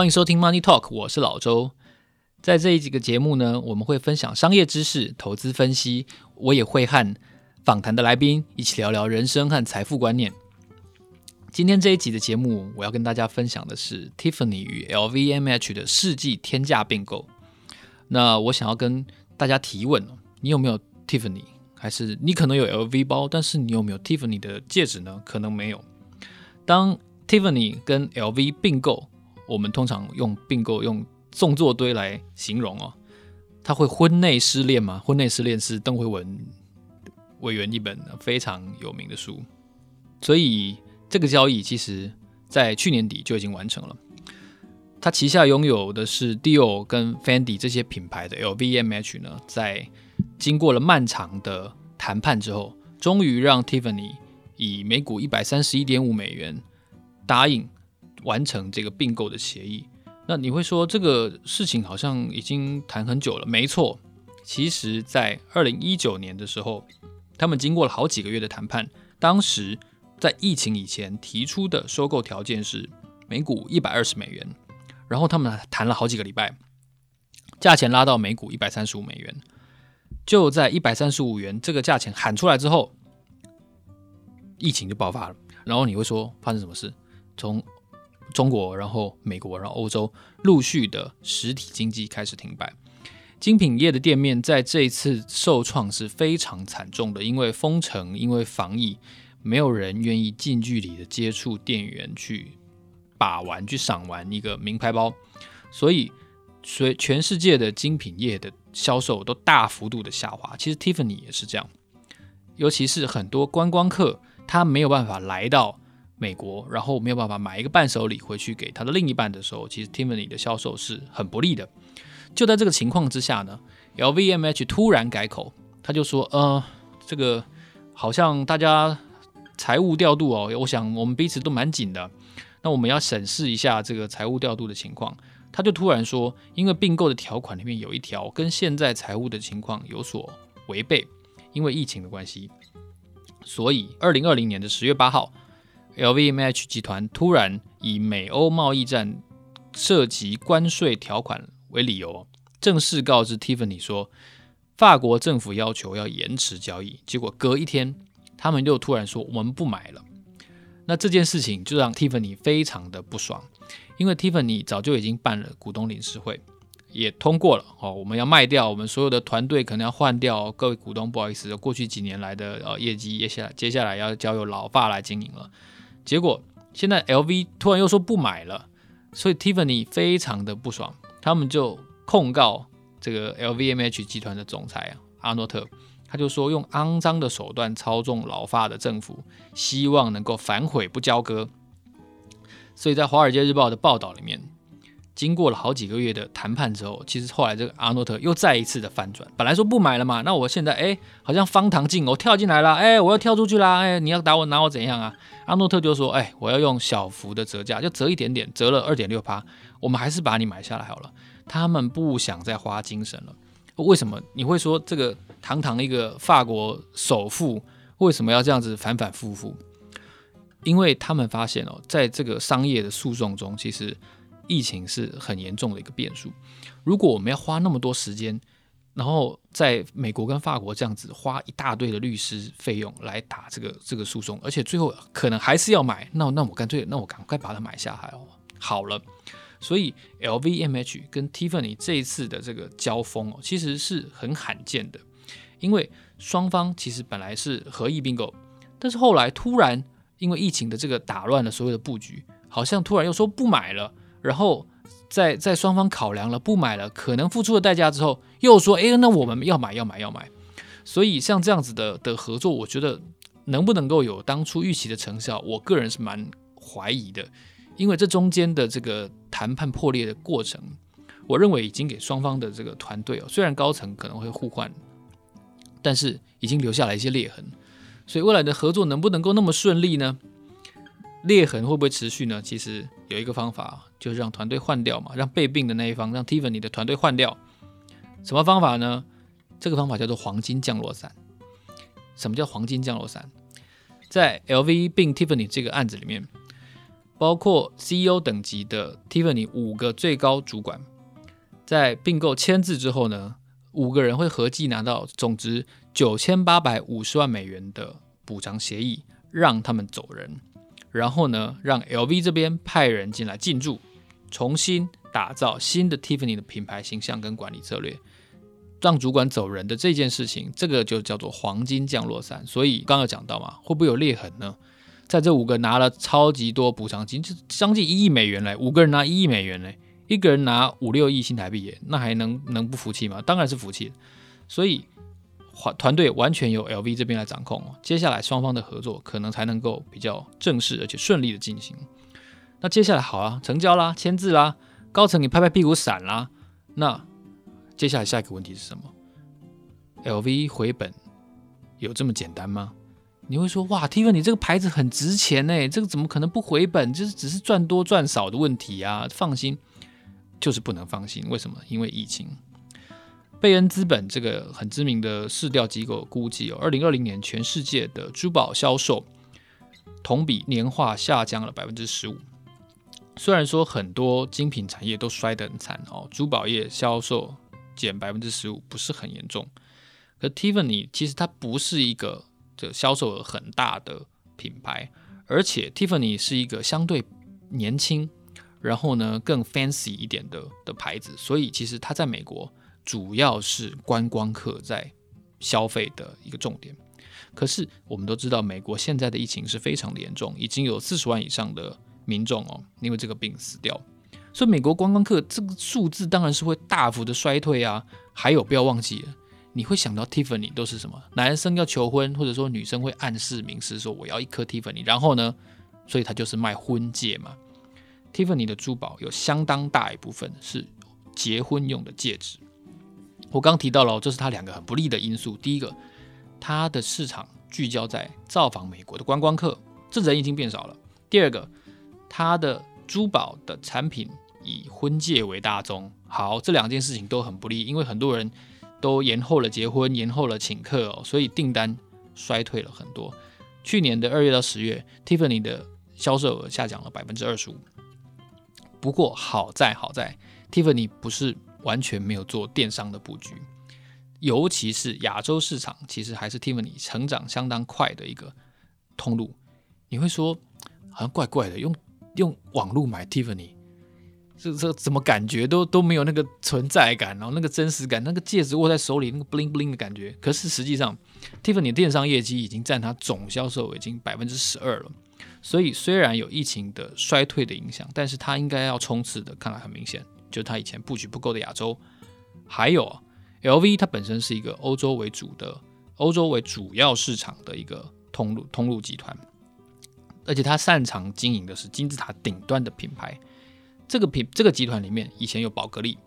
欢迎收听 Money Talk，我是老周。在这一集的节目呢，我们会分享商业知识、投资分析，我也会和访谈的来宾一起聊聊人生和财富观念。今天这一集的节目，我要跟大家分享的是 Tiffany 与 LVMH 的世纪天价并购。那我想要跟大家提问：你有没有 Tiffany？还是你可能有 LV 包，但是你有没有 Tiffany 的戒指呢？可能没有。当 Tiffany 跟 LV 并购，我们通常用并购用纵作堆来形容哦。他会婚内失恋吗？婚内失恋是邓惠文委员一本非常有名的书，所以。这个交易其实，在去年底就已经完成了。他旗下拥有的是 Dior 跟 Fendi 这些品牌的 LVMH 呢，在经过了漫长的谈判之后，终于让 Tiffany 以每股一百三十一点五美元答应完成这个并购的协议。那你会说这个事情好像已经谈很久了？没错，其实，在二零一九年的时候，他们经过了好几个月的谈判，当时。在疫情以前提出的收购条件是每股一百二十美元，然后他们谈了好几个礼拜，价钱拉到每股一百三十五美元。就在一百三十五元这个价钱喊出来之后，疫情就爆发了。然后你会说发生什么事？从中国，然后美国，然后欧洲陆续的实体经济开始停摆，精品业的店面在这一次受创是非常惨重的，因为封城，因为防疫。没有人愿意近距离的接触店员去把玩、去赏玩一个名牌包，所以所以全世界的精品业的销售都大幅度的下滑。其实 Tiffany 也是这样，尤其是很多观光客他没有办法来到美国，然后没有办法买一个伴手礼回去给他的另一半的时候，其实 Tiffany 的销售是很不利的。就在这个情况之下呢，LVMH 突然改口，他就说：“呃，这个好像大家。”财务调度哦，我想我们彼此都蛮紧的。那我们要审视一下这个财务调度的情况。他就突然说，因为并购的条款里面有一条跟现在财务的情况有所违背，因为疫情的关系，所以二零二零年的十月八号，LVMH 集团突然以美欧贸易战涉及关税条款为理由，正式告知 Tiffany 说，法国政府要求要延迟交易。结果隔一天。他们又突然说我们不买了，那这件事情就让 Tiffany 非常的不爽，因为 Tiffany 早就已经办了股东理事会，也通过了哦，我们要卖掉我们所有的团队，可能要换掉各位股东，不好意思，过去几年来的呃业绩，接下来接下来要交由老爸来经营了。结果现在 LV 突然又说不买了，所以 Tiffany 非常的不爽，他们就控告这个 LVMH 集团的总裁啊阿诺特。他就说用肮脏的手段操纵老法的政府，希望能够反悔不交割。所以在《华尔街日报》的报道里面，经过了好几个月的谈判之后，其实后来这个阿诺特又再一次的翻转。本来说不买了嘛，那我现在哎，好像方唐镜，我跳进来了，哎，我要跳出去啦，哎，你要打我拿我怎样啊？阿诺特就说，哎，我要用小幅的折价，就折一点点，折了二点六趴，我们还是把你买下来好了。他们不想再花精神了。为什么你会说这个堂堂一个法国首富为什么要这样子反反复复？因为他们发现哦，在这个商业的诉讼中，其实疫情是很严重的一个变数。如果我们要花那么多时间，然后在美国跟法国这样子花一大堆的律师费用来打这个这个诉讼，而且最后可能还是要买，那那我干脆那我赶快把它买下来哦，好了。所以，LVMH 跟 Tiffany 这一次的这个交锋哦，其实是很罕见的，因为双方其实本来是合意并购，但是后来突然因为疫情的这个打乱了所有的布局，好像突然又说不买了，然后在在双方考量了不买了可能付出的代价之后，又说哎，那我们要买要买要买，所以像这样子的的合作，我觉得能不能够有当初预期的成效，我个人是蛮怀疑的。因为这中间的这个谈判破裂的过程，我认为已经给双方的这个团队哦，虽然高层可能会互换，但是已经留下了一些裂痕。所以未来的合作能不能够那么顺利呢？裂痕会不会持续呢？其实有一个方法，就是让团队换掉嘛，让被并的那一方，让 Tiffany 的团队换掉。什么方法呢？这个方法叫做黄金降落伞。什么叫黄金降落伞？在 LV 并 Tiffany 这个案子里面。包括 CEO 等级的 Tiffany 五个最高主管，在并购签字之后呢，五个人会合计拿到总值九千八百五十万美元的补偿协议，让他们走人。然后呢，让 LV 这边派人进来进驻，重新打造新的 Tiffany 的品牌形象跟管理策略。让主管走人的这件事情，这个就叫做黄金降落伞。所以刚刚有讲到嘛，会不会有裂痕呢？在这五个拿了超级多补偿金，就将近一亿美元嘞，五个人拿一亿美元嘞，一个人拿五六亿新台币耶，那还能能不服气吗？当然是服气。所以团团队完全由 LV 这边来掌控，接下来双方的合作可能才能够比较正式而且顺利的进行。那接下来好啊，成交啦，签字啦，高层你拍拍屁股闪啦，那。接下来下一个问题是什么？LV 回本有这么简单吗？你会说哇，Tiffany 你这个牌子很值钱呢，这个怎么可能不回本？就是只是赚多赚少的问题啊！放心，就是不能放心。为什么？因为疫情。贝恩资本这个很知名的市调机构估计，哦，二零二零年全世界的珠宝销售同比年化下降了百分之十五。虽然说很多精品产业都摔得很惨哦，珠宝业销售。减百分之十五不是很严重，可 Tiffany 其实它不是一个这销售额很大的品牌，而且 Tiffany 是一个相对年轻，然后呢更 fancy 一点的的牌子，所以其实它在美国主要是观光客在消费的一个重点。可是我们都知道，美国现在的疫情是非常的严重，已经有四十万以上的民众哦因为这个病死掉。所以美国观光客这个数字当然是会大幅的衰退啊！还有不要忘记了，你会想到 Tiffany 都是什么？男生要求婚，或者说女生会暗示明示说我要一颗 Tiffany，然后呢，所以它就是卖婚戒嘛。Tiffany 的珠宝有相当大一部分是结婚用的戒指。我刚提到了，这是它两个很不利的因素。第一个，它的市场聚焦在造访美国的观光客，这人已经变少了。第二个，它的珠宝的产品以婚戒为大宗，好，这两件事情都很不利，因为很多人都延后了结婚，延后了请客哦，所以订单衰退了很多。去年的二月到十月，Tiffany 的销售额下降了百分之二十五。不过好在好在，Tiffany 不是完全没有做电商的布局，尤其是亚洲市场，其实还是 Tiffany 成长相当快的一个通路。你会说好像怪怪的，用。用网络买 Tiffany，这这怎么感觉都都没有那个存在感，然后那个真实感，那个戒指握在手里那个 bling bling 的感觉。可是实际上，Tiffany 的电商业绩已经占它总销售已经百分之十二了。所以虽然有疫情的衰退的影响，但是它应该要冲刺的，看来很明显，就是它以前布局不够的亚洲。还有 LV，它本身是一个欧洲为主的，欧洲为主要市场的一个通路通路集团。而且他擅长经营的是金字塔顶端的品牌，这个品这个集团里面以前有宝格丽，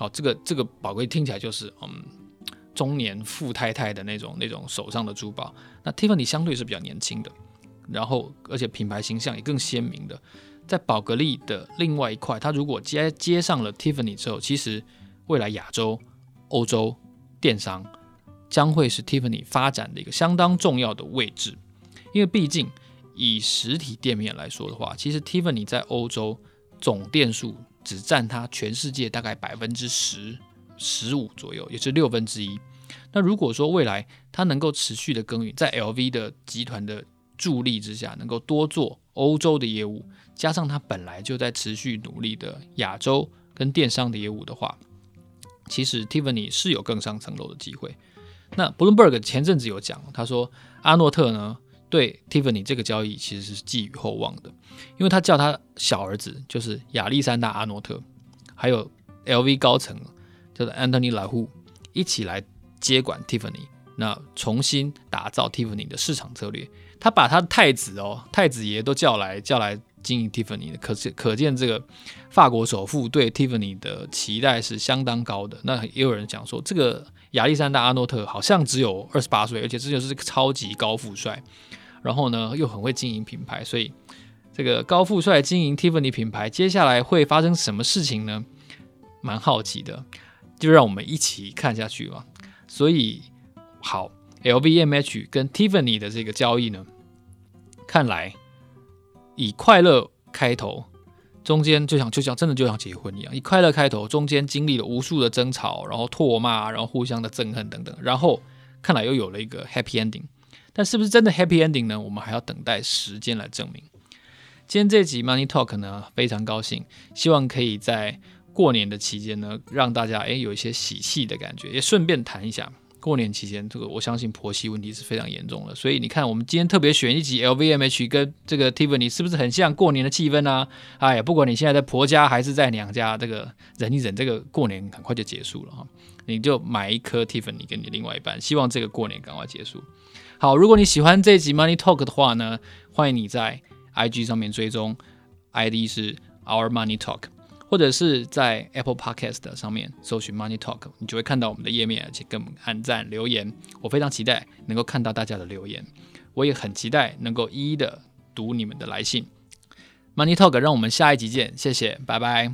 哦，这个这个宝格丽听起来就是嗯中年富太太的那种那种手上的珠宝，那 Tiffany 相对是比较年轻的，然后而且品牌形象也更鲜明的，在宝格丽的另外一块，它如果接接上了 Tiffany 之后，其实未来亚洲、欧洲电商将会是 Tiffany 发展的一个相当重要的位置，因为毕竟。以实体店面来说的话，其实 Tiffany 在欧洲总店数只占它全世界大概百分之十、十五左右，也是六分之一。那如果说未来它能够持续的耕耘，在 LV 的集团的助力之下，能够多做欧洲的业务，加上它本来就在持续努力的亚洲跟电商的业务的话，其实 Tiffany 是有更上层楼的机会。那 Bloomberg 前阵子有讲，他说阿诺特呢，对 Tiffany 这个交易其实是寄予厚望的，因为他叫他小儿子就是亚历山大阿诺特，还有 LV 高层叫做 Anthony LaHou 一起来接管 Tiffany，那重新打造 Tiffany 的市场策略。他把他的太子哦，太子爷都叫来叫来经营 Tiffany 的，可是可见这个法国首富对 Tiffany 的期待是相当高的。那也有人讲说，这个亚历山大阿诺特好像只有二十八岁，而且这就是个超级高富帅。然后呢，又很会经营品牌，所以这个高富帅经营 Tiffany 品牌，接下来会发生什么事情呢？蛮好奇的，就让我们一起看下去吧。所以，好，LVMH 跟 Tiffany 的这个交易呢，看来以快乐开头，中间就像就像真的就像结婚一样，以快乐开头，中间经历了无数的争吵，然后唾骂，然后互相的憎恨等等，然后看来又有了一个 happy ending。但是不是真的 happy ending 呢？我们还要等待时间来证明。今天这集 Money Talk 呢，非常高兴，希望可以在过年的期间呢，让大家诶有一些喜气的感觉，也顺便谈一下。过年期间，这个我相信婆媳问题是非常严重的，所以你看，我们今天特别选一集 LVMH 跟这个 Tiffany，是不是很像过年的气氛呢？哎呀，不管你现在在婆家还是在娘家，这个忍一忍，这个过年很快就结束了哈。你就买一颗 Tiffany 给你另外一半，希望这个过年赶快结束。好，如果你喜欢这集 Money Talk 的话呢，欢迎你在 IG 上面追踪，ID 是 Our Money Talk。或者是在 Apple Podcast 上面搜寻 Money Talk，你就会看到我们的页面，而且给我们按赞留言。我非常期待能够看到大家的留言，我也很期待能够一一的读你们的来信。Money Talk，让我们下一集见，谢谢，拜拜。